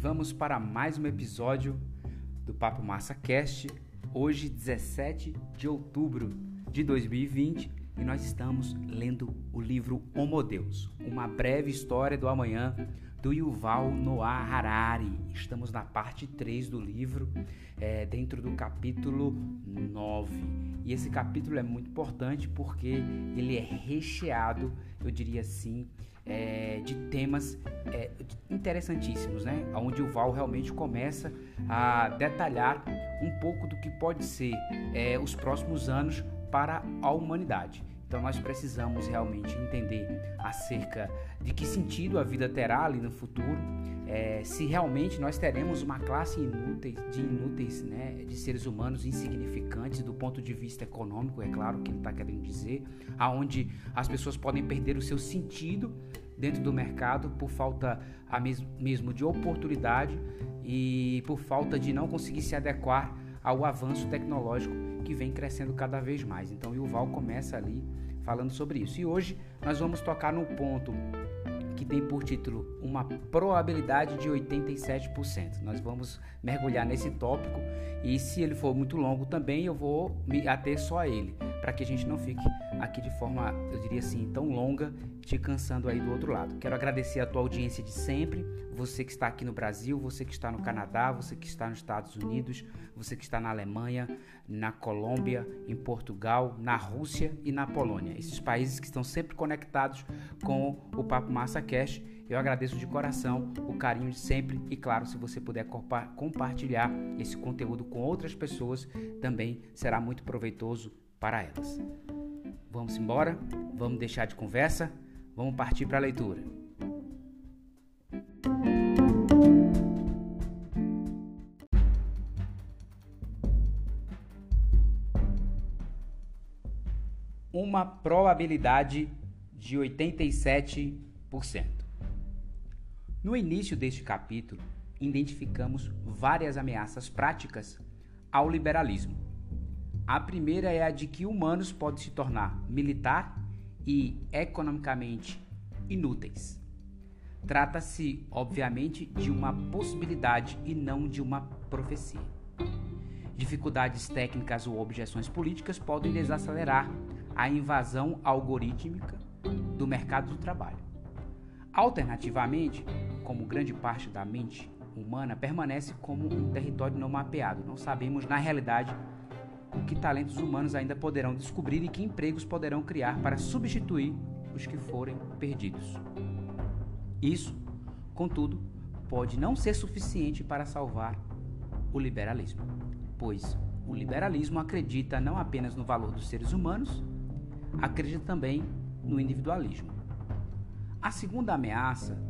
vamos para mais um episódio do Papo Massa Cast. Hoje, 17 de outubro de 2020, e nós estamos lendo o livro Homo Deus, uma breve história do amanhã do Yuval Noah Harari. Estamos na parte 3 do livro, é, dentro do capítulo 9. E esse capítulo é muito importante porque ele é recheado, eu diria assim, é, de temas é, interessantíssimos, né? Onde o Val realmente começa a detalhar um pouco do que pode ser é, os próximos anos para a humanidade. Então nós precisamos realmente entender acerca de que sentido a vida terá ali no futuro, é, se realmente nós teremos uma classe inútil, de inúteis, né, de seres humanos insignificantes do ponto de vista econômico, é claro que ele está querendo dizer, aonde as pessoas podem perder o seu sentido dentro do mercado por falta mes mesmo de oportunidade e por falta de não conseguir se adequar ao avanço tecnológico que vem crescendo cada vez mais. Então, o Val começa ali falando sobre isso. E hoje nós vamos tocar no ponto que tem por título uma probabilidade de 87%. Nós vamos mergulhar nesse tópico e se ele for muito longo também eu vou me ater só a ele, para que a gente não fique aqui de forma, eu diria assim, tão longa, te cansando aí do outro lado. Quero agradecer a tua audiência de sempre, você que está aqui no Brasil, você que está no Canadá, você que está nos Estados Unidos, você que está na Alemanha, na Colômbia, em Portugal, na Rússia e na Polônia. Esses países que estão sempre conectados com o Papo Massa Cash. Eu agradeço de coração o carinho de sempre e, claro, se você puder compartilhar esse conteúdo com outras pessoas, também será muito proveitoso para elas. Vamos embora? Vamos deixar de conversa? Vamos partir para a leitura. Uma probabilidade de 87%. No início deste capítulo, identificamos várias ameaças práticas ao liberalismo. A primeira é a de que humanos podem se tornar militar e economicamente inúteis. Trata-se, obviamente, de uma possibilidade e não de uma profecia. Dificuldades técnicas ou objeções políticas podem desacelerar a invasão algorítmica do mercado do trabalho. Alternativamente, como grande parte da mente humana permanece como um território não mapeado, não sabemos na realidade o que talentos humanos ainda poderão descobrir e que empregos poderão criar para substituir os que forem perdidos. Isso, contudo, pode não ser suficiente para salvar o liberalismo, pois o liberalismo acredita não apenas no valor dos seres humanos, acredita também no individualismo. A segunda ameaça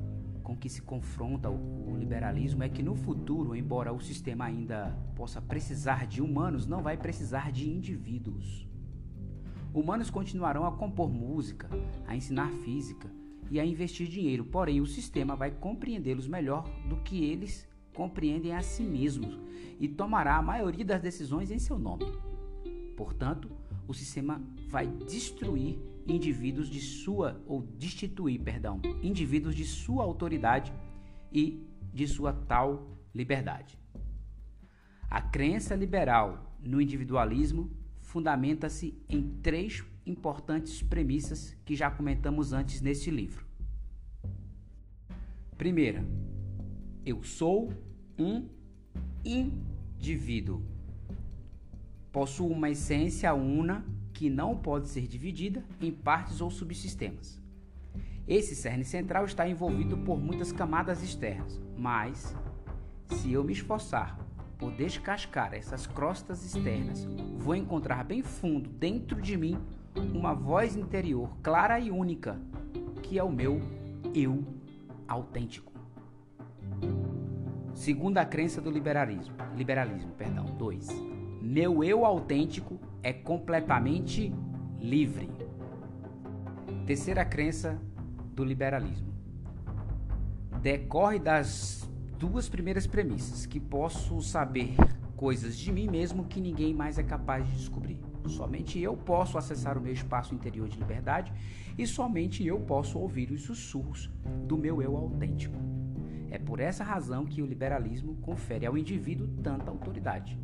com que se confronta o liberalismo é que no futuro, embora o sistema ainda possa precisar de humanos, não vai precisar de indivíduos. Humanos continuarão a compor música, a ensinar física e a investir dinheiro, porém o sistema vai compreendê-los melhor do que eles compreendem a si mesmos e tomará a maioria das decisões em seu nome. Portanto, o sistema vai destruir indivíduos de sua ou destituir, perdão, indivíduos de sua autoridade e de sua tal liberdade. A crença liberal no individualismo fundamenta-se em três importantes premissas que já comentamos antes neste livro. Primeira, eu sou um indivíduo. Possuo uma essência una que não pode ser dividida em partes ou subsistemas. Esse cerne central está envolvido por muitas camadas externas, mas se eu me esforçar por descascar essas crostas externas, vou encontrar bem fundo dentro de mim uma voz interior clara e única, que é o meu eu autêntico. Segundo a crença do liberalismo, liberalismo, perdão, 2. Meu eu autêntico é completamente livre. Terceira crença do liberalismo. Decorre das duas primeiras premissas, que posso saber coisas de mim mesmo que ninguém mais é capaz de descobrir. Somente eu posso acessar o meu espaço interior de liberdade e somente eu posso ouvir os sussurros do meu eu autêntico. É por essa razão que o liberalismo confere ao indivíduo tanta autoridade.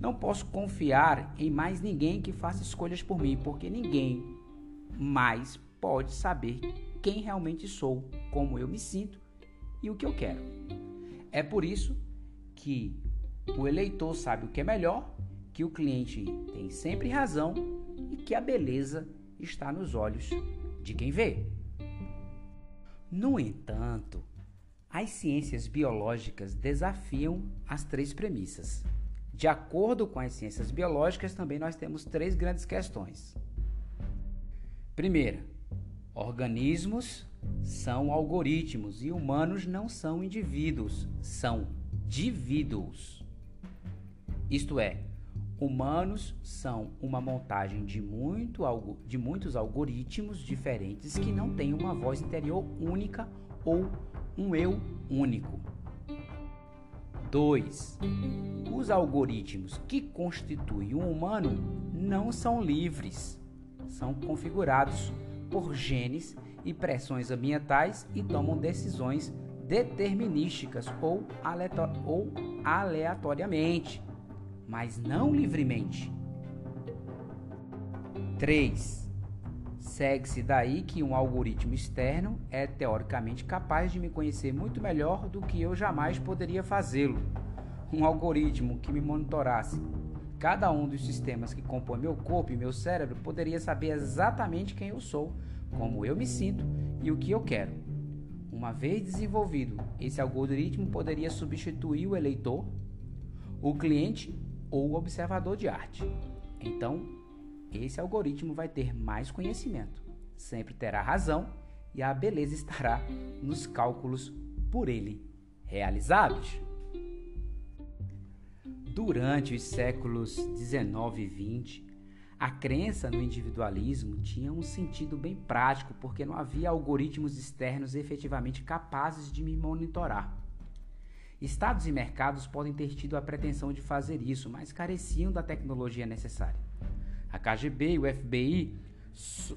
Não posso confiar em mais ninguém que faça escolhas por mim, porque ninguém mais pode saber quem realmente sou, como eu me sinto e o que eu quero. É por isso que o eleitor sabe o que é melhor, que o cliente tem sempre razão e que a beleza está nos olhos de quem vê. No entanto, as ciências biológicas desafiam as três premissas. De acordo com as ciências biológicas, também nós temos três grandes questões. Primeira, organismos são algoritmos e humanos não são indivíduos, são divíduos. Isto é, humanos são uma montagem de, muito, de muitos algoritmos diferentes que não têm uma voz interior única ou um eu único. 2. Os algoritmos que constituem um humano não são livres, são configurados por genes e pressões ambientais e tomam decisões determinísticas ou, ou aleatoriamente, mas não livremente. 3. Segue-se daí que um algoritmo externo é teoricamente capaz de me conhecer muito melhor do que eu jamais poderia fazê-lo. Um algoritmo que me monitorasse cada um dos sistemas que compõem meu corpo e meu cérebro poderia saber exatamente quem eu sou, como eu me sinto e o que eu quero. Uma vez desenvolvido, esse algoritmo poderia substituir o eleitor, o cliente ou o observador de arte. Então, esse algoritmo vai ter mais conhecimento, sempre terá razão e a beleza estará nos cálculos por ele realizados. Durante os séculos 19 e 20, a crença no individualismo tinha um sentido bem prático, porque não havia algoritmos externos efetivamente capazes de me monitorar. Estados e mercados podem ter tido a pretensão de fazer isso, mas careciam da tecnologia necessária. KGB e o FBI,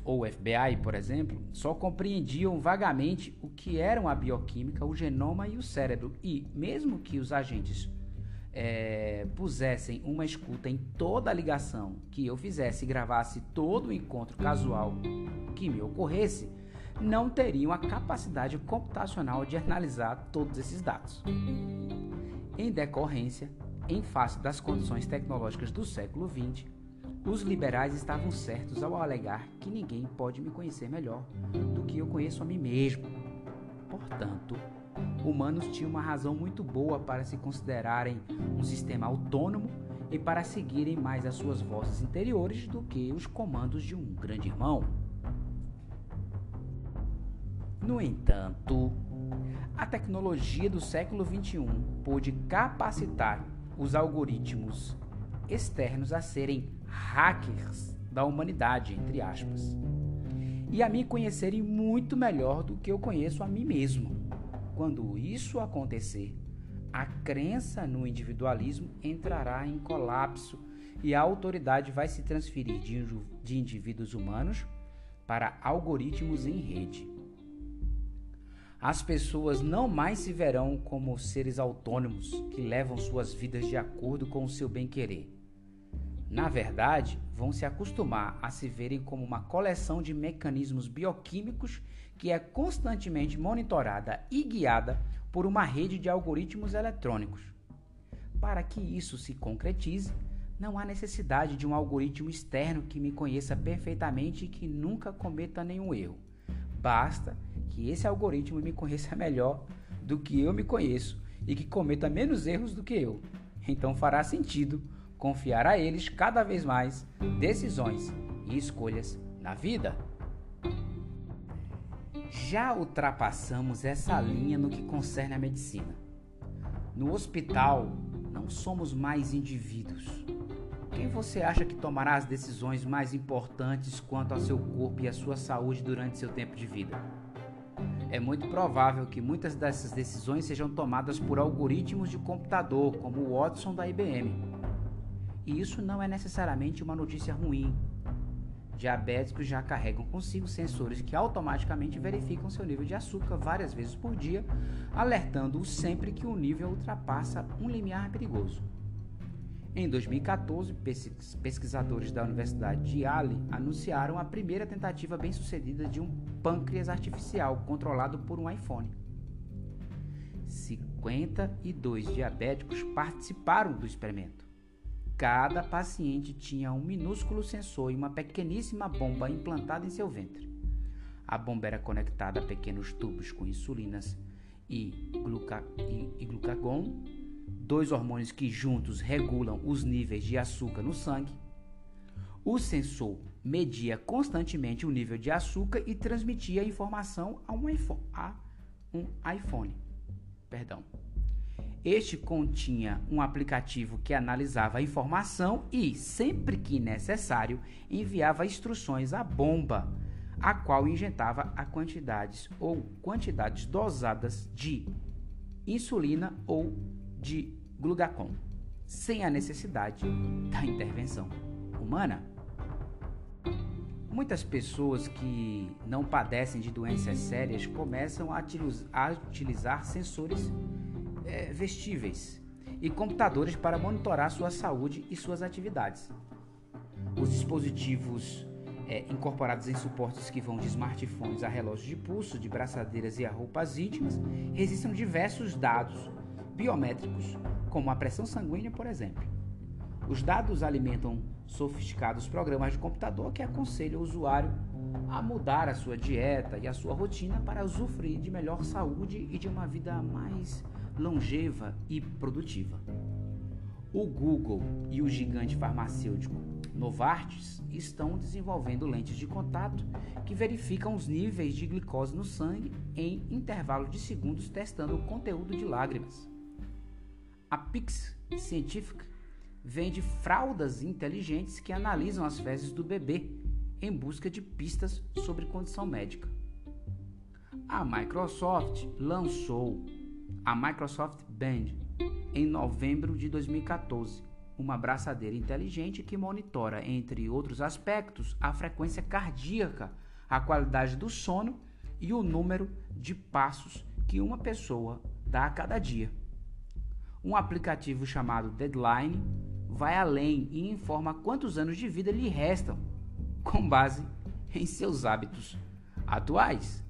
ou FBI, por exemplo, só compreendiam vagamente o que eram a bioquímica, o genoma e o cérebro, e, mesmo que os agentes é, pusessem uma escuta em toda a ligação que eu fizesse e gravasse todo o encontro casual que me ocorresse, não teriam a capacidade computacional de analisar todos esses dados. Em decorrência, em face das condições tecnológicas do século XX, os liberais estavam certos ao alegar que ninguém pode me conhecer melhor do que eu conheço a mim mesmo. Portanto, humanos tinham uma razão muito boa para se considerarem um sistema autônomo e para seguirem mais as suas vozes interiores do que os comandos de um grande irmão. No entanto, a tecnologia do século XXI pôde capacitar os algoritmos externos a serem hackers da humanidade, entre aspas, e a me conhecerem muito melhor do que eu conheço a mim mesmo. Quando isso acontecer, a crença no individualismo entrará em colapso e a autoridade vai se transferir de, indivíduos humanos para algoritmos em rede. As pessoas não mais se verão como seres autônomos que levam suas vidas de acordo com o seu bem-querer. Na verdade, vão se acostumar a se verem como uma coleção de mecanismos bioquímicos que é constantemente monitorada e guiada por uma rede de algoritmos eletrônicos. Para que isso se concretize, não há necessidade de um algoritmo externo que me conheça perfeitamente e que nunca cometa nenhum erro. Basta que esse algoritmo me conheça melhor do que eu me conheço e que cometa menos erros do que eu. Então fará sentido confiar a eles cada vez mais decisões e escolhas na vida já ultrapassamos essa linha no que concerne à medicina. No hospital, não somos mais indivíduos. Quem você acha que tomará as decisões mais importantes quanto ao seu corpo e à sua saúde durante seu tempo de vida? É muito provável que muitas dessas decisões sejam tomadas por algoritmos de computador, como o Watson da IBM. E isso não é necessariamente uma notícia ruim, diabéticos já carregam consigo sensores que automaticamente verificam seu nível de açúcar várias vezes por dia, alertando-os sempre que o nível ultrapassa um limiar perigoso. Em 2014, pesquisadores da Universidade de Yale anunciaram a primeira tentativa bem-sucedida de um pâncreas artificial controlado por um iPhone. 52 diabéticos participaram do experimento. Cada paciente tinha um minúsculo sensor e uma pequeníssima bomba implantada em seu ventre. A bomba era conectada a pequenos tubos com insulinas e, gluca e, e glucagon, dois hormônios que juntos regulam os níveis de açúcar no sangue. O sensor media constantemente o nível de açúcar e transmitia a informação a um iPhone. A um iPhone. Perdão. Este continha um aplicativo que analisava a informação e, sempre que necessário, enviava instruções à bomba, a qual injetava a quantidades ou quantidades dosadas de insulina ou de glucagon, sem a necessidade da intervenção humana. Muitas pessoas que não padecem de doenças sérias começam a, utilizar sensores é, vestíveis e computadores para monitorar sua saúde e suas atividades. Os dispositivos é, incorporados em suportes que vão de smartphones a relógios de pulso, de braçadeiras e a roupas íntimas registram diversos dados biométricos, como a pressão sanguínea, por exemplo. Os dados alimentam sofisticados programas de computador que aconselham o usuário a mudar a sua dieta e a sua rotina para usufruir de melhor saúde e de uma vida mais longeva e produtiva. O Google e o gigante farmacêutico Novartis estão desenvolvendo lentes de contato que verificam os níveis de glicose no sangue em intervalos de segundos testando o conteúdo de lágrimas. A Pix Scientific vende fraldas inteligentes que analisam as fezes do bebê em busca de pistas sobre condição médica. A Microsoft lançou a Microsoft Band em novembro de 2014, uma braçadeira inteligente que monitora, entre outros aspectos, a frequência cardíaca, a qualidade do sono e o número de passos que uma pessoa dá a cada dia. Um aplicativo chamado Deadline vai além e informa quantos anos de vida lhe restam, com base em seus hábitos atuais.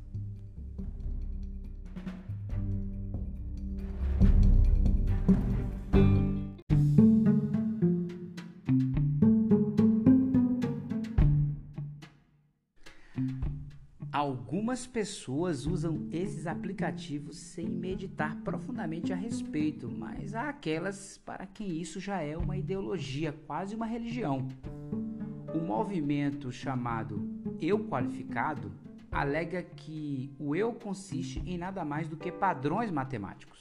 Algumas pessoas usam esses aplicativos sem meditar profundamente a respeito, mas há aquelas para quem isso já é uma ideologia, quase uma religião. O movimento chamado Eu Qualificado alega que o eu consiste em nada mais do que padrões matemáticos.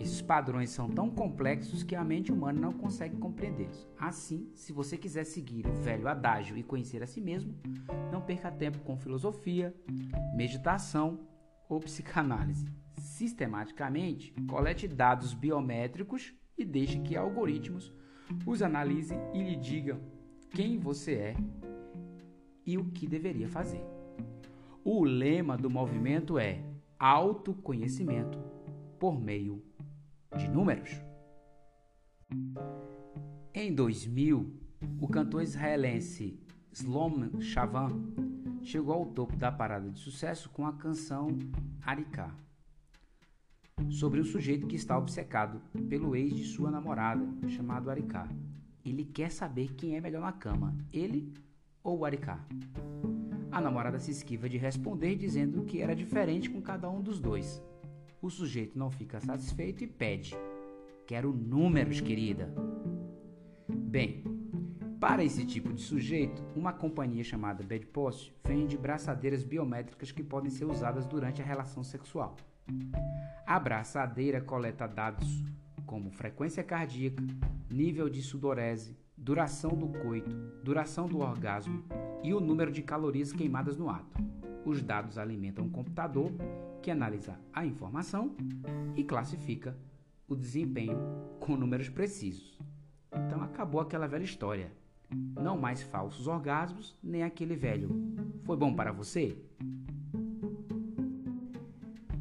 Esses padrões são tão complexos que a mente humana não consegue compreendê-los. Assim, se você quiser seguir o velho adágio e conhecer a si mesmo, não perca tempo com filosofia, meditação ou psicanálise. Sistematicamente, colete dados biométricos e deixe que algoritmos os analisem e lhe digam quem você é e o que deveria fazer. O lema do movimento é autoconhecimento por meio de números. Em 2000, o cantor israelense Slom Shavan chegou ao topo da parada de sucesso com a canção Ariká, sobre um sujeito que está obcecado pelo ex de sua namorada, chamado Ariká. Ele quer saber quem é melhor na cama, ele ou Ariká. A namorada se esquiva de responder, dizendo que era diferente com cada um dos dois. O sujeito não fica satisfeito e pede: Quero números, querida. Bem, para esse tipo de sujeito, uma companhia chamada Bedpost vende braçadeiras biométricas que podem ser usadas durante a relação sexual. A braçadeira coleta dados como frequência cardíaca, nível de sudorese, duração do coito, duração do orgasmo e o número de calorias queimadas no ato. Os dados alimentam um computador que analisa a informação e classifica o desempenho com números precisos. Então acabou aquela velha história. Não mais falsos orgasmos, nem aquele velho. Foi bom para você?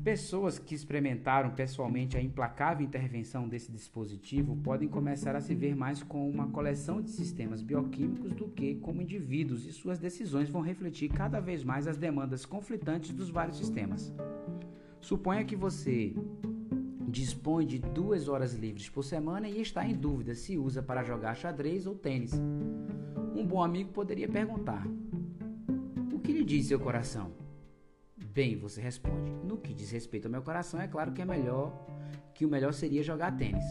Pessoas que experimentaram pessoalmente a implacável intervenção desse dispositivo podem começar a se ver mais como uma coleção de sistemas bioquímicos do que como indivíduos, e suas decisões vão refletir cada vez mais as demandas conflitantes dos vários sistemas. Suponha que você dispõe de duas horas livres por semana e está em dúvida se usa para jogar xadrez ou tênis. Um bom amigo poderia perguntar: O que lhe diz seu coração? Bem, você responde. No que diz respeito ao meu coração, é claro que é melhor que o melhor seria jogar tênis.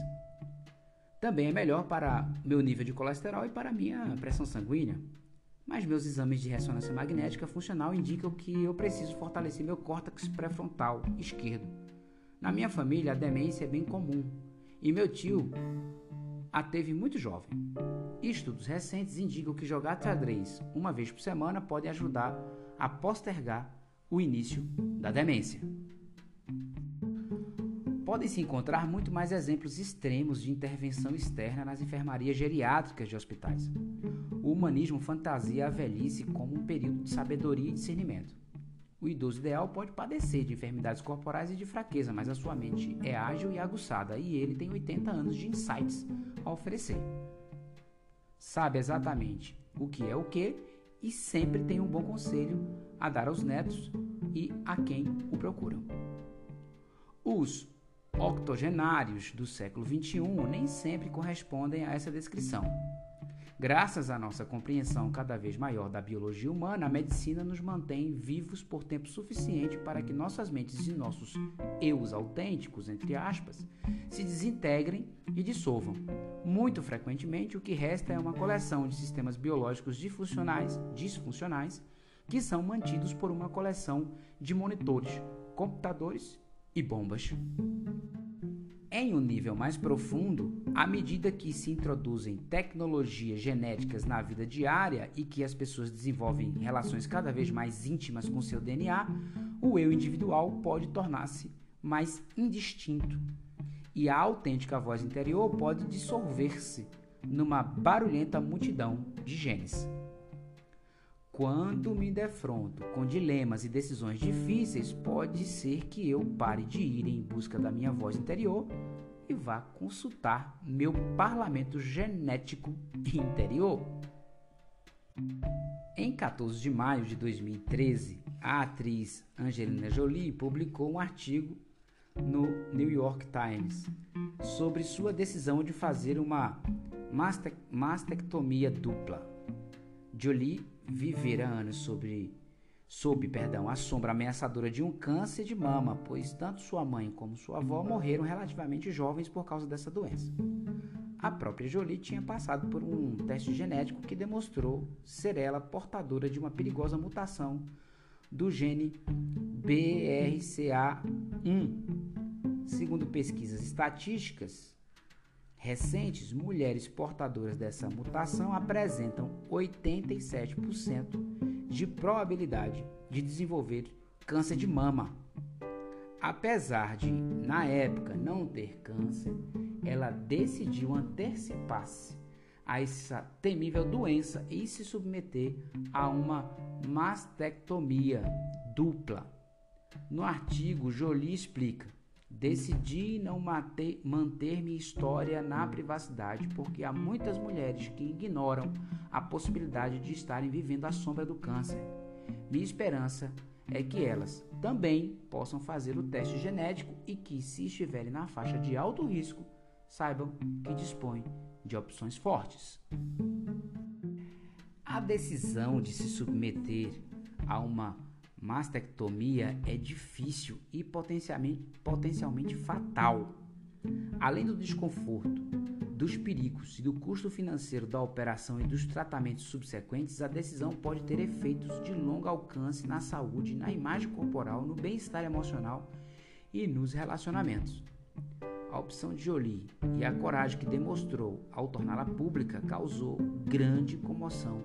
Também é melhor para meu nível de colesterol e para minha pressão sanguínea. Mas meus exames de ressonância magnética funcional indicam que eu preciso fortalecer meu córtex pré-frontal esquerdo. Na minha família, a demência é bem comum e meu tio a teve muito jovem. Estudos recentes indicam que jogar xadrez uma vez por semana pode ajudar a postergar o início da demência. Podem-se encontrar muito mais exemplos extremos de intervenção externa nas enfermarias geriátricas de hospitais. O humanismo fantasia a velhice como um período de sabedoria e discernimento. O idoso ideal pode padecer de enfermidades corporais e de fraqueza, mas a sua mente é ágil e aguçada e ele tem 80 anos de insights a oferecer. Sabe exatamente o que é o que e sempre tem um bom conselho a dar aos netos e a quem o procuram. Os octogenários do século XXI nem sempre correspondem a essa descrição. Graças à nossa compreensão cada vez maior da biologia humana, a medicina nos mantém vivos por tempo suficiente para que nossas mentes e nossos eus autênticos, entre aspas, se desintegrem e dissolvam. Muito frequentemente, o que resta é uma coleção de sistemas biológicos disfuncionais, disfuncionais que são mantidos por uma coleção de monitores, computadores e bombas. Em um nível mais profundo, à medida que se introduzem tecnologias genéticas na vida diária e que as pessoas desenvolvem relações cada vez mais íntimas com seu DNA, o eu individual pode tornar-se mais indistinto e a autêntica voz interior pode dissolver-se numa barulhenta multidão de genes. Quando me defronto com dilemas e decisões difíceis, pode ser que eu pare de ir em busca da minha voz interior e vá consultar meu parlamento genético interior. Em 14 de maio de 2013, a atriz Angelina Jolie publicou um artigo no New York Times sobre sua decisão de fazer uma mastectomia dupla. Jolie vivera anos sobre, sob perdão, a sombra ameaçadora de um câncer de mama, pois tanto sua mãe como sua avó morreram relativamente jovens por causa dessa doença. A própria Jolie tinha passado por um teste genético que demonstrou ser ela portadora de uma perigosa mutação do gene BRCA1. Segundo pesquisas estatísticas, recentes, mulheres portadoras dessa mutação apresentam 87% de probabilidade de desenvolver câncer de mama. Apesar de, na época, não ter câncer, ela decidiu antecipar-se a essa temível doença e se submeter a uma mastectomia dupla. No artigo, Jolie explica Decidi não manter, minha história na privacidade porque há muitas mulheres que ignoram a possibilidade de estarem vivendo à sombra do câncer. Minha esperança é que elas também possam fazer o teste genético e que, se estiverem na faixa de alto risco, saibam que dispõem de opções fortes. A decisão de se submeter a uma mastectomia é difícil e potencialmente, potencialmente fatal. Além do desconforto, dos perigos e do custo financeiro da operação e dos tratamentos subsequentes, a decisão pode ter efeitos de longo alcance na saúde, na imagem corporal, no bem-estar emocional e nos relacionamentos. A opção de Jolie e a coragem que demonstrou ao torná-la pública causou grande comoção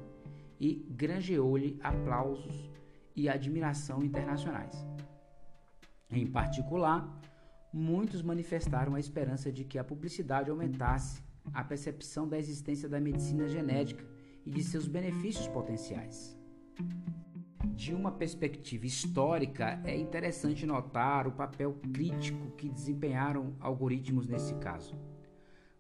e granjeou-lhe aplausos e admiração internacionais. Em particular, muitos manifestaram a esperança de que a publicidade aumentasse a percepção da existência da medicina genética e de seus benefícios potenciais. De uma perspectiva histórica, é interessante notar o papel crítico que desempenharam algoritmos nesse caso.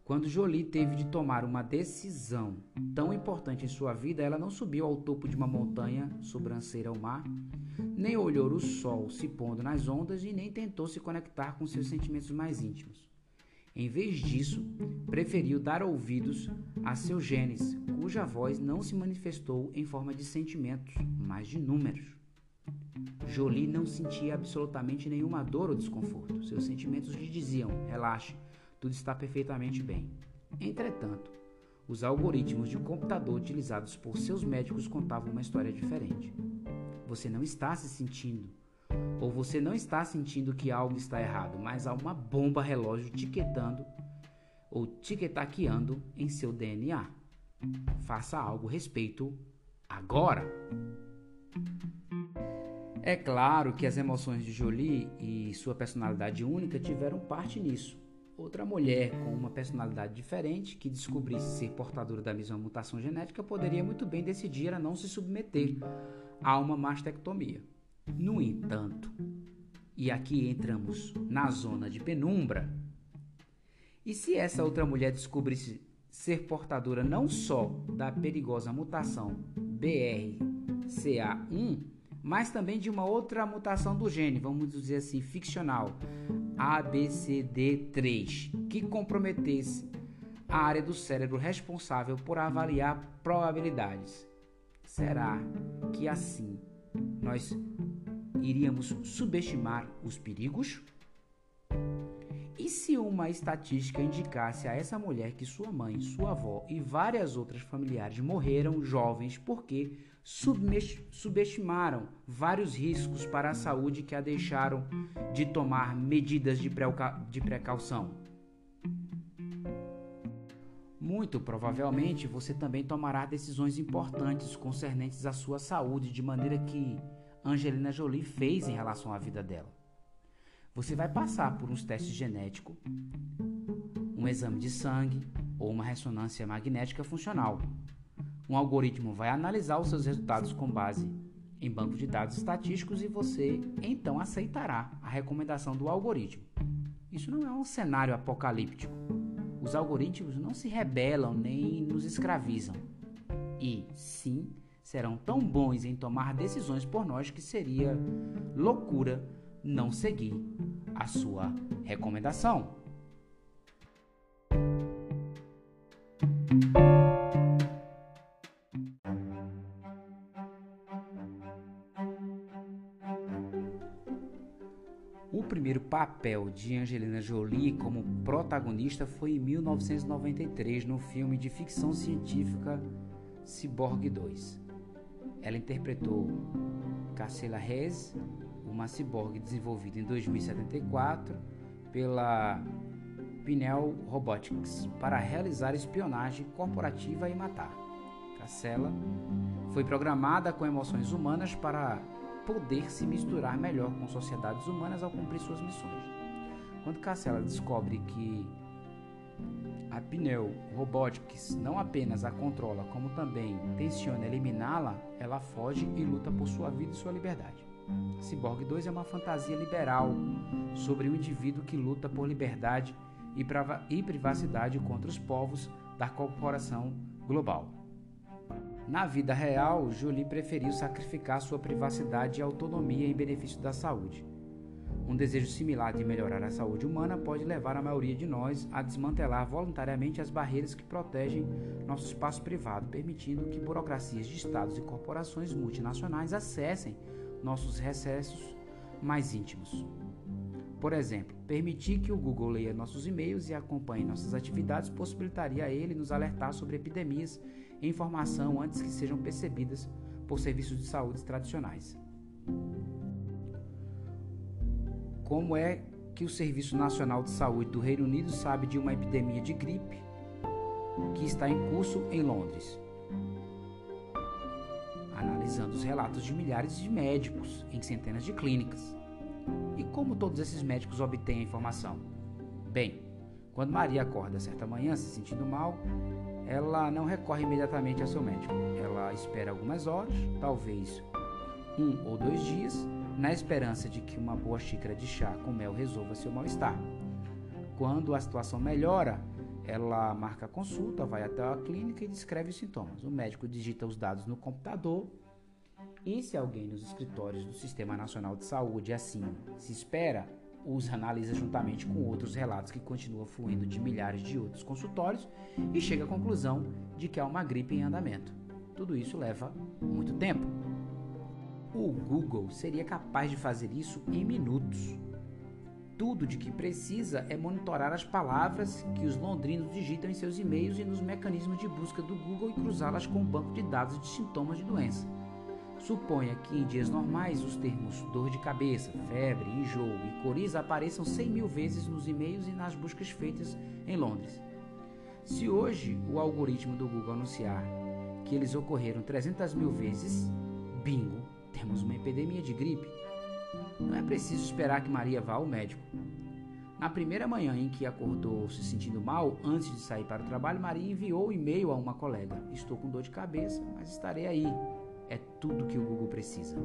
Quando Jolie teve de tomar uma decisão tão importante em sua vida, ela não subiu ao topo de uma montanha sobranceira ao mar, nem olhou o sol se pondo nas ondas e nem tentou se conectar com seus sentimentos mais íntimos. Em vez disso, preferiu dar ouvidos a seus genes, cuja voz não se manifestou em forma de sentimentos, mas de números. Jolie não sentia absolutamente nenhuma dor ou desconforto. Seus sentimentos lhe diziam: relaxe, tudo está perfeitamente bem. Entretanto, os algoritmos de computador utilizados por seus médicos contavam uma história diferente. Você não está se sentindo, ou você não está sentindo que algo está errado, mas há uma bomba relógio tiquetando ou tiquetaqueando em seu DNA. Faça algo a respeito agora. É claro que as emoções de Jolie e sua personalidade única tiveram parte nisso. Outra mulher com uma personalidade diferente, que descobrisse ser portadora da mesma mutação genética, poderia muito bem decidir a não se submeter a uma mastectomia. No entanto, e aqui entramos na zona de penumbra, e se essa outra mulher descobrisse ser portadora não só da perigosa mutação BRCA1, mas também de uma outra mutação do gene, vamos dizer assim, ficcional, ABCD3, que comprometesse a área do cérebro responsável por avaliar probabilidades. Será que assim nós iríamos subestimar os perigos? E se uma estatística indicasse a essa mulher que sua mãe, sua avó e várias outras familiares morreram jovens porque subestimaram vários riscos para a saúde que a deixaram de tomar medidas de, precaução. Muito provavelmente você também tomará decisões importantes concernentes à sua saúde, de maneira que Angelina Jolie fez em relação à vida dela. Você vai passar por uns testes genéticos, um exame de sangue ou uma ressonância magnética funcional um algoritmo vai analisar os seus resultados com base em banco de dados estatísticos e você então aceitará a recomendação do algoritmo. Isso não é um cenário apocalíptico. Os algoritmos não se rebelam nem nos escravizam. E, sim, serão tão bons em tomar decisões por nós que seria loucura não seguir a sua recomendação. Papel de Angelina Jolie como protagonista foi em 1993 no filme de ficção científica Cyborg 2. Ela interpretou Cassela Reyes, uma ciborgue desenvolvida em 2074 pela Pinel Robotics para realizar espionagem corporativa e matar. Cassela foi programada com emoções humanas para poder se misturar melhor com sociedades humanas ao cumprir suas missões. Quando Cassela descobre que a Pneu Robotics não apenas a controla, como também tenciona eliminá-la, ela foge e luta por sua vida e sua liberdade. Cyborg 2 é uma fantasia liberal sobre um indivíduo que luta por liberdade e privacidade contra os povos da corporação global. Na vida real, Jolie preferiu sacrificar sua privacidade e autonomia em benefício da saúde. Um desejo similar de melhorar a saúde humana pode levar a maioria de nós a desmantelar voluntariamente as barreiras que protegem nosso espaço privado, permitindo que burocracias de estados e corporações multinacionais acessem nossos recessos mais íntimos. Por exemplo, permitir que o Google leia nossos e-mails e acompanhe nossas atividades possibilitaria a ele nos alertar sobre epidemias informação antes que sejam percebidas por serviços de saúde tradicionais. Como é que o Serviço Nacional de Saúde do Reino Unido sabe de uma epidemia de gripe que está em curso em Londres? Analisando os relatos de milhares de médicos em centenas de clínicas. E como todos esses médicos obtêm a informação? Bem, quando Maria acorda certa manhã se sentindo mal, ela não recorre imediatamente a seu médico. Ela espera algumas horas, talvez um ou dois dias, na esperança de que uma boa xícara de chá com mel resolva seu mal-estar. Quando a situação melhora, ela marca a consulta, vai até a clínica e descreve os sintomas. O médico digita os dados no computador e se alguém nos escritórios do Sistema Nacional de Saúde assim se espera, os analisa juntamente com outros relatos que continuam fluindo de milhares de outros consultórios e chega à conclusão de que há uma gripe em andamento. Tudo isso leva muito tempo. O Google seria capaz de fazer isso em minutos. Tudo de que precisa é monitorar as palavras que os londrinos digitam em seus e-mails e nos mecanismos de busca do Google e cruzá-las com o banco de dados de sintomas de doença. Suponha que em dias normais os termos dor de cabeça, febre, enjoo e coriza apareçam 100 mil vezes nos e-mails e nas buscas feitas em Londres. Se hoje o algoritmo do Google anunciar que eles ocorreram 300 mil vezes, bingo, temos uma epidemia de gripe. Não é preciso esperar que Maria vá ao médico. Na primeira manhã em que acordou se sentindo mal, antes de sair para o trabalho, Maria enviou um e-mail a uma colega: Estou com dor de cabeça, mas estarei aí é tudo que o Google precisa.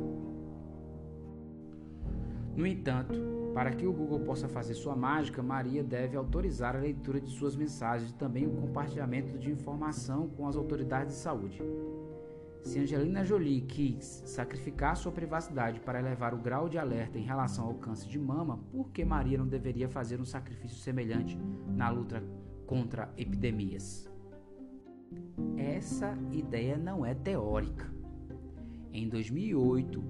No entanto, para que o Google possa fazer sua mágica, Maria deve autorizar a leitura de suas mensagens e também o compartilhamento de informação com as autoridades de saúde. Se Angelina Jolie quis sacrificar sua privacidade para elevar o grau de alerta em relação ao câncer de mama, por que Maria não deveria fazer um sacrifício semelhante na luta contra epidemias? Essa ideia não é teórica. Em 2008,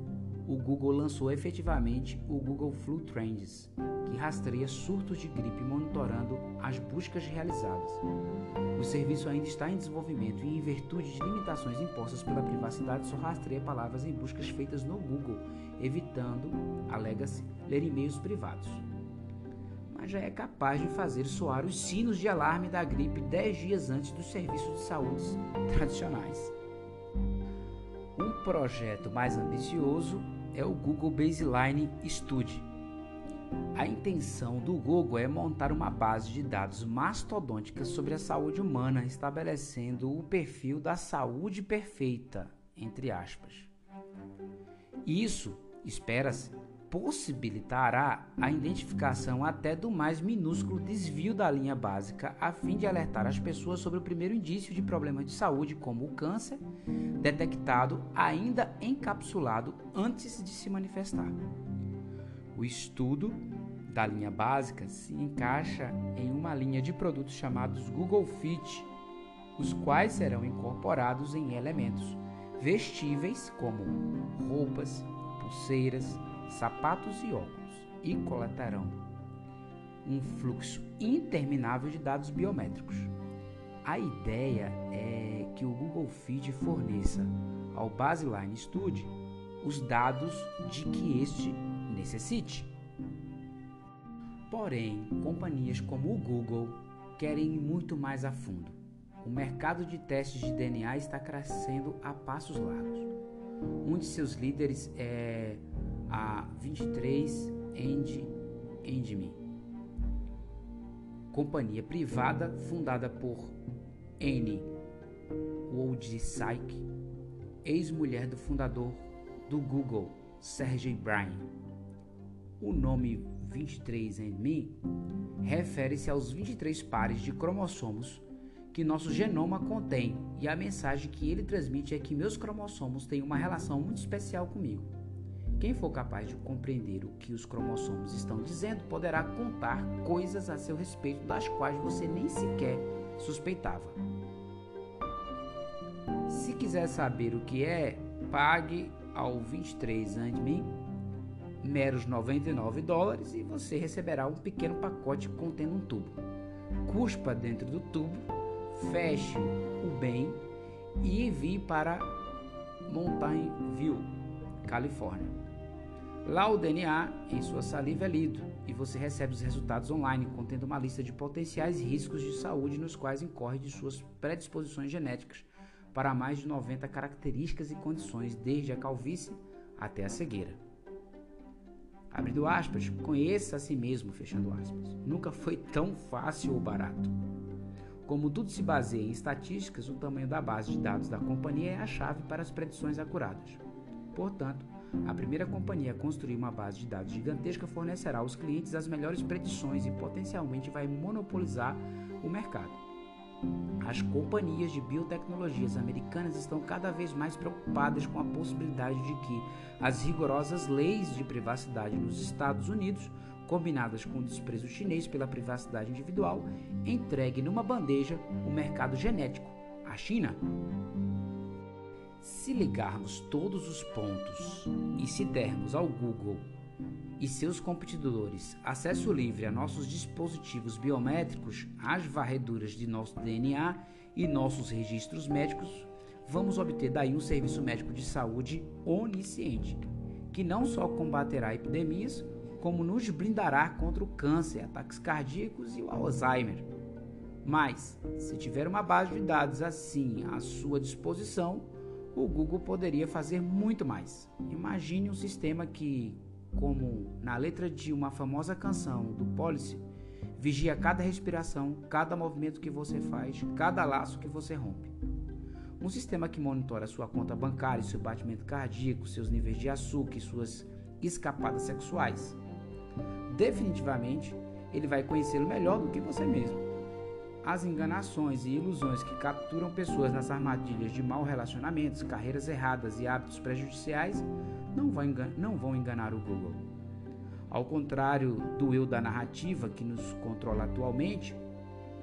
o Google lançou efetivamente o Google Flu Trends, que rastreia surtos de gripe monitorando as buscas realizadas. O serviço ainda está em desenvolvimento e, em virtude de limitações impostas pela privacidade, só rastreia palavras em buscas feitas no Google, evitando, alega-se, ler e-mails privados. Mas já é capaz de fazer soar os sinos de alarme da gripe 10 dias antes dos serviços de saúde tradicionais. Um projeto mais ambicioso é o Google Baseline Study. A intenção do Google é montar uma base de dados mastodôntica sobre a saúde humana, estabelecendo o perfil da saúde perfeita, entre aspas. Isso, espera-se, possibilitará a identificação até do mais minúsculo desvio da linha básica, a fim de alertar as pessoas sobre o primeiro indício de problemas de saúde, como o câncer, detectado ainda encapsulado antes de se manifestar. O estudo da linha básica se encaixa em uma linha de produtos chamados Google Fit, os quais serão incorporados em elementos vestíveis como roupas, pulseiras, sapatos e óculos e coletarão um fluxo interminável de dados biométricos. A ideia é que o Google Feed forneça ao Baseline Studio os dados de que este necessite. Porém, companhias como o Google querem ir muito mais a fundo. O mercado de testes de DNA está crescendo a passos largos. Um de seus líderes é a 23 End companhia privada fundada por Anne Wojcicki, ex-mulher do fundador do Google, Sergey Brin. O nome 23andMe refere-se aos 23 pares de cromossomos que nosso genoma contém, e a mensagem que ele transmite é que meus cromossomos têm uma relação muito especial comigo. Quem for capaz de compreender o que os cromossomos estão dizendo poderá contar coisas a seu respeito das quais você nem sequer suspeitava. Se quiser saber o que é, pague ao 23 Andme meros 99 dólares e você receberá um pequeno pacote contendo um tubo. Cuspa dentro do tubo, feche o bem e envie para Mountain View, Califórnia. Lá o DNA em sua saliva é lido e você recebe os resultados online, contendo uma lista de potenciais riscos de saúde nos quais incorre de suas predisposições genéticas para mais de 90 características e condições, desde a calvície até a cegueira. Abrindo aspas, conheça a si mesmo, fechando aspas. Nunca foi tão fácil ou barato. Como tudo se baseia em estatísticas, o tamanho da base de dados da companhia é a chave para as predições acuradas. Portanto, a primeira companhia a construir uma base de dados gigantesca fornecerá aos clientes as melhores predições e potencialmente vai monopolizar o mercado. As companhias de biotecnologias americanas estão cada vez mais preocupadas com a possibilidade de que as rigorosas leis de privacidade nos Estados Unidos, combinadas com o desprezo chinês pela privacidade individual, entreguem numa bandeja o mercado genético, a China. Se ligarmos todos os pontos e se dermos ao Google e seus competidores acesso livre a nossos dispositivos biométricos, às varreduras de nosso DNA e nossos registros médicos, vamos obter daí um serviço médico de saúde onisciente, que não só combaterá epidemias, como nos blindará contra o câncer, ataques cardíacos e o Alzheimer. Mas, se tiver uma base de dados assim à sua disposição, o Google poderia fazer muito mais. Imagine um sistema que, como na letra de uma famosa canção do Policy, vigia cada respiração, cada movimento que você faz, cada laço que você rompe. Um sistema que monitora sua conta bancária, seu batimento cardíaco, seus níveis de açúcar e suas escapadas sexuais. Definitivamente, ele vai conhecê-lo melhor do que você mesmo. As enganações e ilusões que capturam pessoas nas armadilhas de mau relacionamentos, carreiras erradas e hábitos prejudiciais não não vão enganar o Google. Ao contrário do eu da narrativa que nos controla atualmente,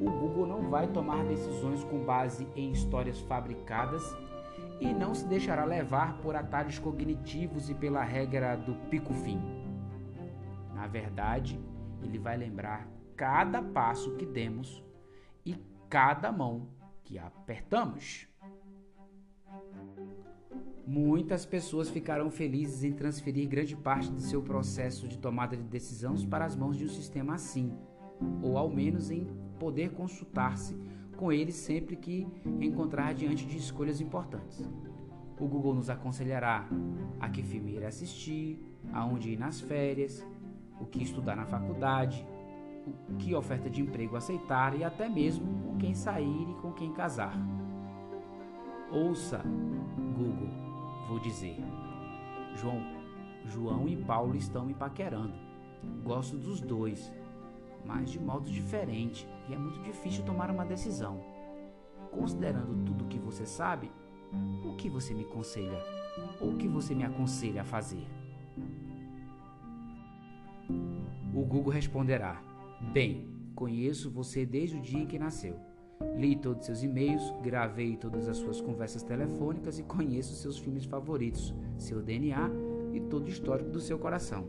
o Google não vai tomar decisões com base em histórias fabricadas e não se deixará levar por atalhos cognitivos e pela regra do pico-fim. Na verdade, ele vai lembrar cada passo que demos e cada mão que apertamos. Muitas pessoas ficarão felizes em transferir grande parte de seu processo de tomada de decisões para as mãos de um sistema assim, ou ao menos em poder consultar-se com ele sempre que encontrar diante de escolhas importantes. O Google nos aconselhará a que filme ir assistir, aonde ir nas férias, o que estudar na faculdade, que oferta de emprego aceitar e até mesmo com quem sair e com quem casar. Ouça, Google, vou dizer. João, João e Paulo estão me paquerando. Gosto dos dois, mas de modo diferente e é muito difícil tomar uma decisão. Considerando tudo o que você sabe, o que você me aconselha ou o que você me aconselha a fazer? O Google responderá: Bem, conheço você desde o dia em que nasceu. Li todos seus e-mails, gravei todas as suas conversas telefônicas e conheço seus filmes favoritos, seu DNA e todo o histórico do seu coração.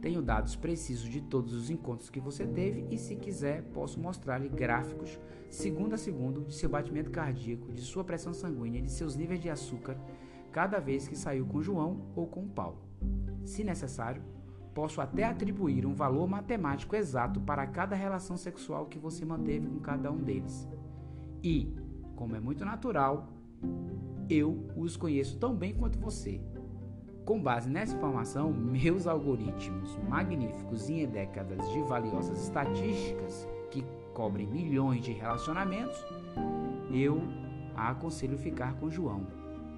Tenho dados precisos de todos os encontros que você teve e, se quiser, posso mostrar-lhe gráficos, segundo a segundo, de seu batimento cardíaco, de sua pressão sanguínea, de seus níveis de açúcar, cada vez que saiu com João ou com Paulo. Se necessário, posso até atribuir um valor matemático exato para cada relação sexual que você manteve com cada um deles. E, como é muito natural, eu os conheço tão bem quanto você. Com base nessa informação, meus algoritmos magníficos e em décadas de valiosas estatísticas que cobrem milhões de relacionamentos, eu aconselho ficar com João,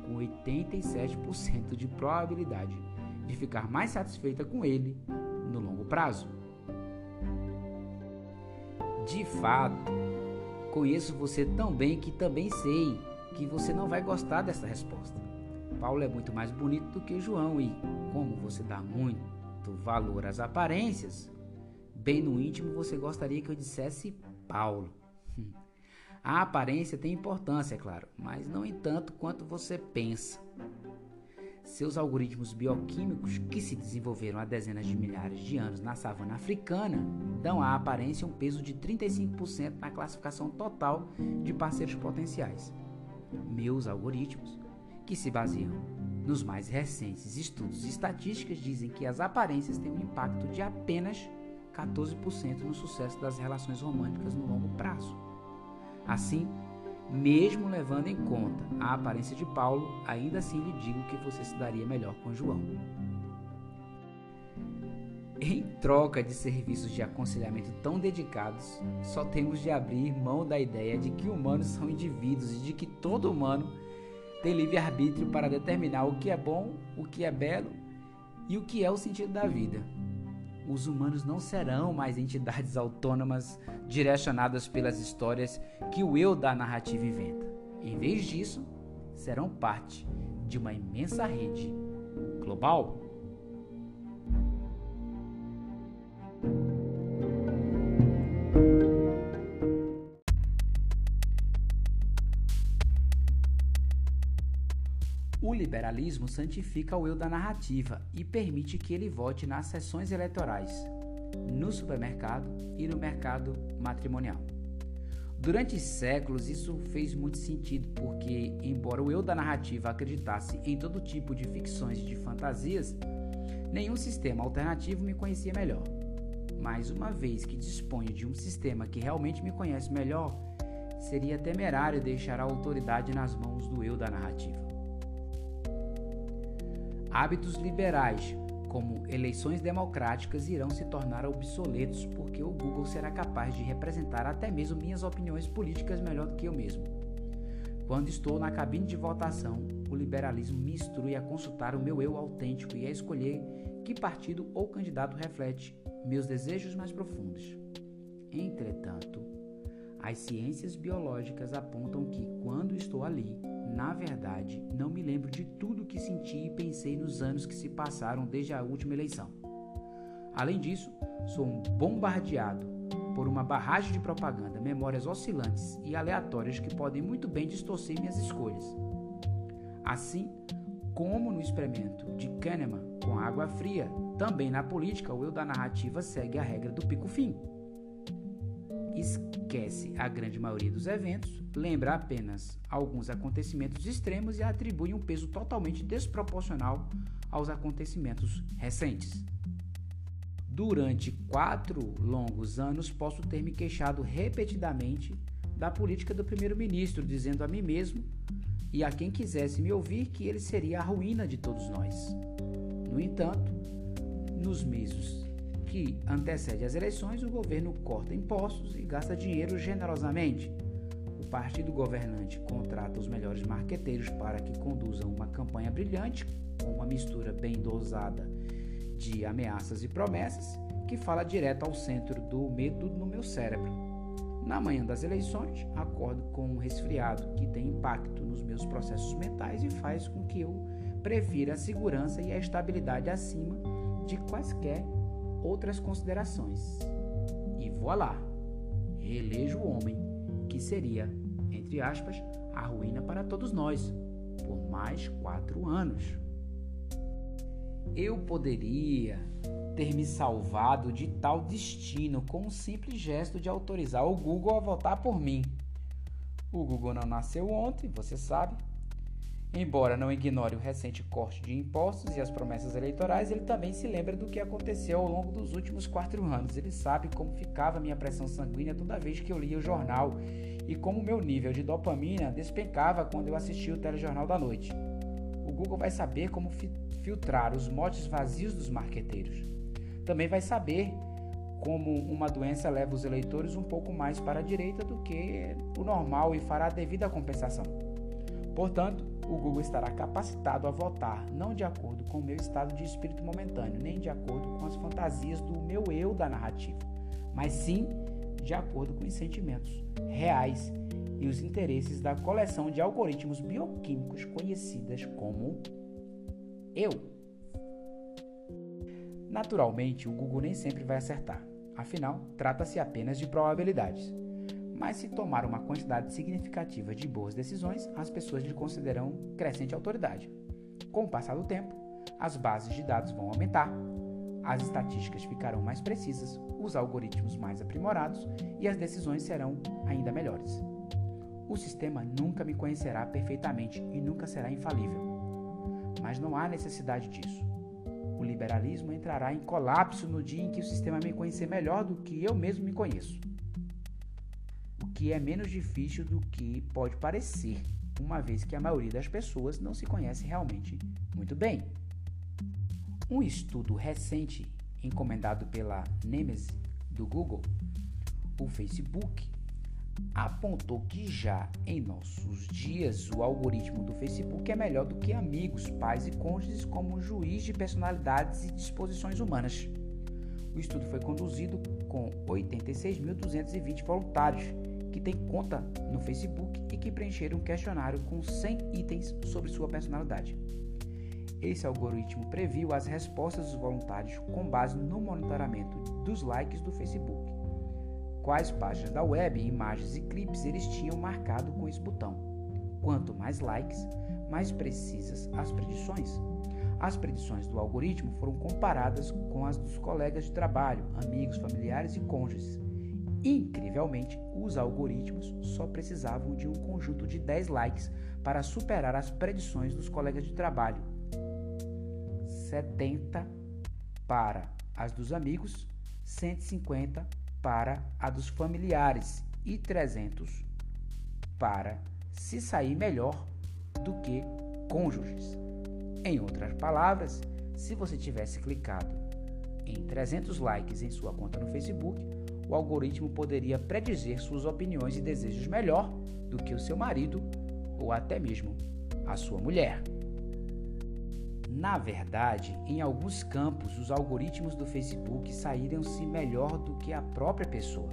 com 87% de probabilidade de ficar mais satisfeita com ele no longo prazo. De fato, conheço você tão bem que também sei que você não vai gostar dessa resposta. Paulo é muito mais bonito do que João e, como você dá muito valor às aparências, bem no íntimo você gostaria que eu dissesse Paulo. A aparência tem importância, é claro, mas não em tanto quanto você pensa. Seus algoritmos bioquímicos, que se desenvolveram há dezenas de milhares de anos na savana africana, dão à aparência um peso de 35% na classificação total de parceiros potenciais. Meus algoritmos, que se baseiam nos mais recentes estudos e estatísticas, dizem que as aparências têm um impacto de apenas 14% no sucesso das relações românticas no longo prazo. Assim, mesmo levando em conta a aparência de Paulo, ainda assim lhe digo que você se daria melhor com João. Em troca de serviços de aconselhamento tão dedicados, só temos de abrir mão da ideia de que humanos são indivíduos e de que todo humano tem livre-arbítrio para determinar o que é bom, o que é belo e o que é o sentido da vida. Os humanos não serão mais entidades autônomas direcionadas pelas histórias que o eu da narrativa inventa. Em vez disso, serão parte de uma imensa rede global. Liberalismo santifica o eu da narrativa e permite que ele vote nas sessões eleitorais, no supermercado e no mercado matrimonial. Durante séculos, isso fez muito sentido, porque, embora o eu da narrativa acreditasse em todo tipo de ficções e de fantasias, nenhum sistema alternativo me conhecia melhor. Mas, uma vez que disponho de um sistema que realmente me conhece melhor, seria temerário deixar a autoridade nas mãos do eu da narrativa. Hábitos liberais, como eleições democráticas, irão se tornar obsoletos porque o Google será capaz de representar até mesmo minhas opiniões políticas melhor do que eu mesmo. Quando estou na cabine de votação, o liberalismo me instrui a consultar o meu eu autêntico e a escolher que partido ou candidato reflete meus desejos mais profundos. Entretanto, as ciências biológicas apontam que, quando estou ali, na verdade, não me lembro de tudo que senti e pensei nos anos que se passaram desde a última eleição. Além disso, sou bombardeado por uma barragem de propaganda, memórias oscilantes e aleatórias que podem muito bem distorcer minhas escolhas. Assim como no experimento de Kahneman com água fria, também na política o eu da narrativa segue a regra do pico-fim esquece a grande maioria dos eventos, lembra apenas alguns acontecimentos extremos e atribui um peso totalmente desproporcional aos acontecimentos recentes. Durante quatro longos anos, posso ter me queixado repetidamente da política do primeiro-ministro, dizendo a mim mesmo e a quem quisesse me ouvir que ele seria a ruína de todos nós. No entanto, nos meses que antecede as eleições, o governo corta impostos e gasta dinheiro generosamente. O partido governante contrata os melhores marqueteiros para que conduzam uma campanha brilhante, com uma mistura bem dosada de ameaças e promessas, que fala direto ao centro do medo no meu cérebro. Na manhã das eleições, acordo com um resfriado que tem impacto nos meus processos mentais e faz com que eu prefira a segurança e a estabilidade acima de quaisquer outras considerações. E voilá, reelejo o homem que seria, entre aspas, a ruína para todos nós, por mais quatro anos. Eu poderia ter me salvado de tal destino com um simples gesto de autorizar o Google a votar por mim. O Google não nasceu ontem, você sabe, Embora não ignore o recente corte de impostos e as promessas eleitorais, ele também se lembra do que aconteceu ao longo dos últimos quatro anos. Ele sabe como ficava minha pressão sanguínea toda vez que eu lia o jornal e como meu nível de dopamina despencava quando eu assistia o telejornal da noite. O Google vai saber como fi filtrar os motes vazios dos marqueteiros. Também vai saber como uma doença leva os eleitores um pouco mais para a direita do que o normal e fará a devida compensação. Portanto, o Google estará capacitado a votar não de acordo com o meu estado de espírito momentâneo, nem de acordo com as fantasias do meu eu da narrativa, mas sim de acordo com os sentimentos reais e os interesses da coleção de algoritmos bioquímicos conhecidas como eu. Naturalmente, o Google nem sempre vai acertar, afinal, trata-se apenas de probabilidades mas se tomar uma quantidade significativa de boas decisões, as pessoas lhe considerarão crescente autoridade. Com o passar do tempo, as bases de dados vão aumentar, as estatísticas ficarão mais precisas, os algoritmos mais aprimorados e as decisões serão ainda melhores. O sistema nunca me conhecerá perfeitamente e nunca será infalível. Mas não há necessidade disso. O liberalismo entrará em colapso no dia em que o sistema me conhecer melhor do que eu mesmo me conheço que é menos difícil do que pode parecer, uma vez que a maioria das pessoas não se conhece realmente muito bem. Um estudo recente encomendado pela Nemesis do Google, o Facebook apontou que já em nossos dias o algoritmo do Facebook é melhor do que amigos, pais e cônjuges como juiz de personalidades e disposições humanas. O estudo foi conduzido com 86.220 voluntários que têm conta no Facebook e que preencheram um questionário com 100 itens sobre sua personalidade. Esse algoritmo previu as respostas dos voluntários com base no monitoramento dos likes do Facebook quais páginas da web, imagens e clipes eles tinham marcado com esse botão. Quanto mais likes, mais precisas as predições. As predições do algoritmo foram comparadas com as dos colegas de trabalho, amigos, familiares e cônjuges. Incrivelmente, os algoritmos só precisavam de um conjunto de 10 likes para superar as predições dos colegas de trabalho. 70 para as dos amigos, 150 para a dos familiares e 300 para se sair melhor do que cônjuges. Em outras palavras, se você tivesse clicado em 300 likes em sua conta no Facebook, o algoritmo poderia predizer suas opiniões e desejos melhor do que o seu marido ou até mesmo a sua mulher. Na verdade, em alguns campos, os algoritmos do Facebook saíram-se melhor do que a própria pessoa.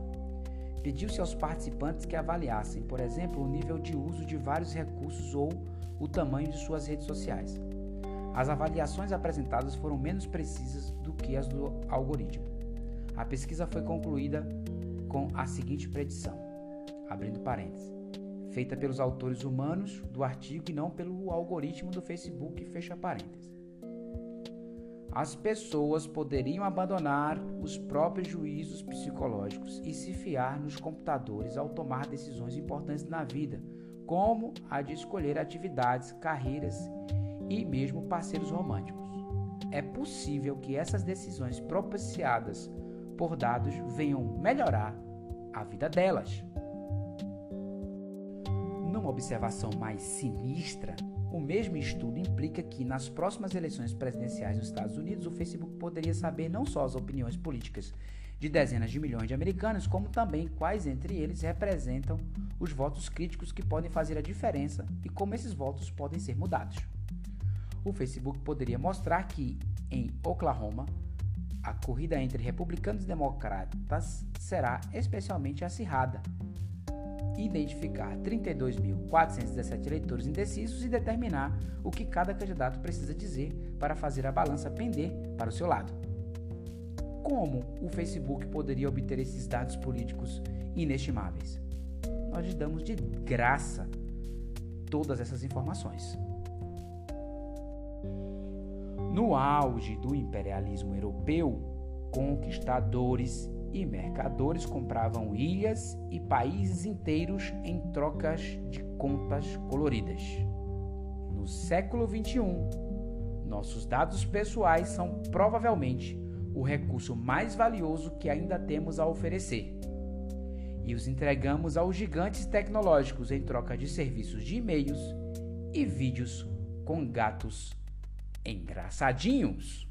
Pediu-se aos participantes que avaliassem, por exemplo, o nível de uso de vários recursos ou o tamanho de suas redes sociais. As avaliações apresentadas foram menos precisas do que as do algoritmo. A pesquisa foi concluída com a seguinte predição, abrindo parênteses, feita pelos autores humanos do artigo e não pelo algoritmo do Facebook, fecha parênteses as pessoas poderiam abandonar os próprios juízos psicológicos e se fiar nos computadores ao tomar decisões importantes na vida, como a de escolher atividades, carreiras e mesmo parceiros românticos. É possível que essas decisões propiciadas por dados venham melhorar a vida delas. Numa observação mais sinistra, o mesmo estudo implica que, nas próximas eleições presidenciais nos Estados Unidos, o Facebook poderia saber não só as opiniões políticas de dezenas de milhões de americanos, como também quais entre eles representam os votos críticos que podem fazer a diferença e como esses votos podem ser mudados. O Facebook poderia mostrar que, em Oklahoma, a corrida entre republicanos e democratas será especialmente acirrada identificar 32.417 eleitores indecisos e determinar o que cada candidato precisa dizer para fazer a balança pender para o seu lado. Como o Facebook poderia obter esses dados políticos inestimáveis? Nós damos de graça todas essas informações. No auge do imperialismo europeu, conquistadores e mercadores compravam ilhas e países inteiros em trocas de contas coloridas. No século XXI, nossos dados pessoais são provavelmente o recurso mais valioso que ainda temos a oferecer. E os entregamos aos gigantes tecnológicos em troca de serviços de e-mails e vídeos com gatos engraçadinhos.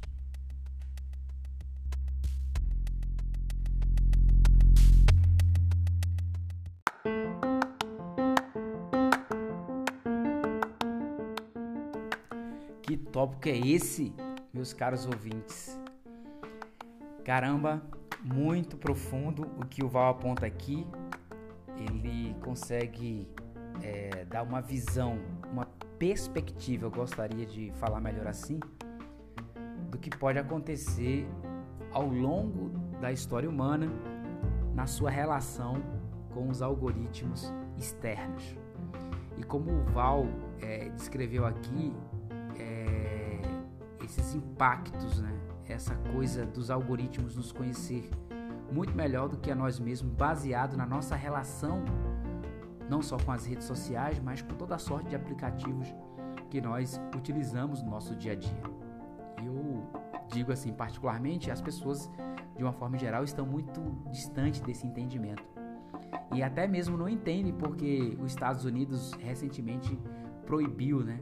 tópico é esse, meus caros ouvintes? Caramba, muito profundo o que o Val aponta aqui. Ele consegue é, dar uma visão, uma perspectiva, eu gostaria de falar melhor assim, do que pode acontecer ao longo da história humana na sua relação com os algoritmos externos. E como o Val é, descreveu aqui, esses impactos, né? Essa coisa dos algoritmos nos conhecer muito melhor do que a nós mesmos, baseado na nossa relação não só com as redes sociais, mas com toda a sorte de aplicativos que nós utilizamos no nosso dia a dia. Eu digo assim, particularmente, as pessoas, de uma forma geral, estão muito distantes desse entendimento. E até mesmo não entendem porque os Estados Unidos recentemente proibiu né,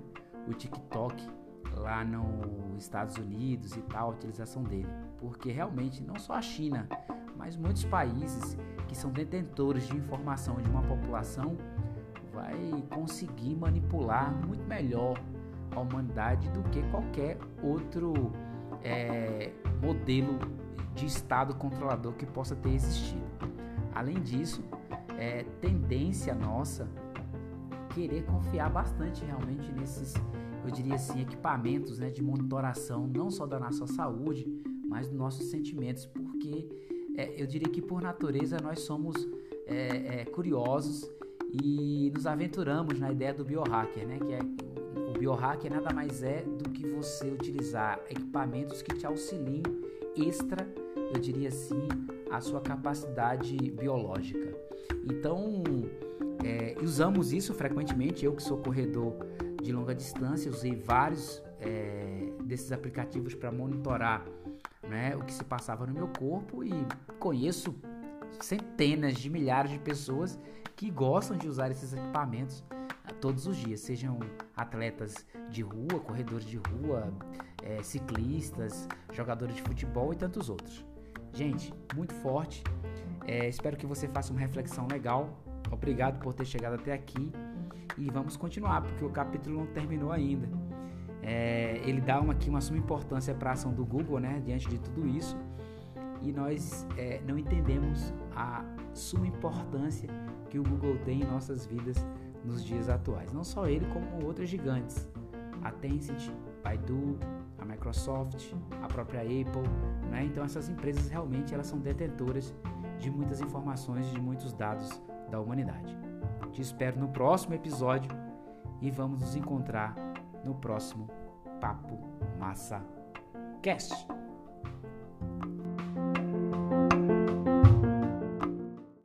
o TikTok lá nos Estados Unidos e tal, a utilização dele, porque realmente não só a China, mas muitos países que são detentores de informação de uma população vai conseguir manipular muito melhor a humanidade do que qualquer outro é, modelo de Estado controlador que possa ter existido. Além disso, é tendência nossa querer confiar bastante realmente nesses, eu diria assim, equipamentos né, de monitoração, não só da nossa saúde, mas dos nossos sentimentos, porque é, eu diria que por natureza nós somos é, é, curiosos e nos aventuramos na ideia do biohacker, né? Que é o biohacker nada mais é do que você utilizar equipamentos que te auxiliem extra, eu diria assim, a sua capacidade biológica. Então, é, usamos isso frequentemente. Eu que sou corredor de longa distância, usei vários é, desses aplicativos para monitorar né, o que se passava no meu corpo e conheço centenas de milhares de pessoas que gostam de usar esses equipamentos ah, todos os dias, sejam atletas de rua, corredores de rua, é, ciclistas, jogadores de futebol e tantos outros. Gente, muito forte. É, espero que você faça uma reflexão legal. Obrigado por ter chegado até aqui e vamos continuar porque o capítulo não terminou ainda. É, ele dá uma, aqui uma suma importância para a ação do Google, né, diante de tudo isso e nós é, não entendemos a suma importância que o Google tem em nossas vidas nos dias atuais. Não só ele, como outros gigantes. A Tencent, Baidu, a Microsoft, a própria Apple. Né? Então essas empresas realmente elas são detentoras de muitas informações, de muitos dados da humanidade. Te espero no próximo episódio e vamos nos encontrar no próximo Papo Massa Cast.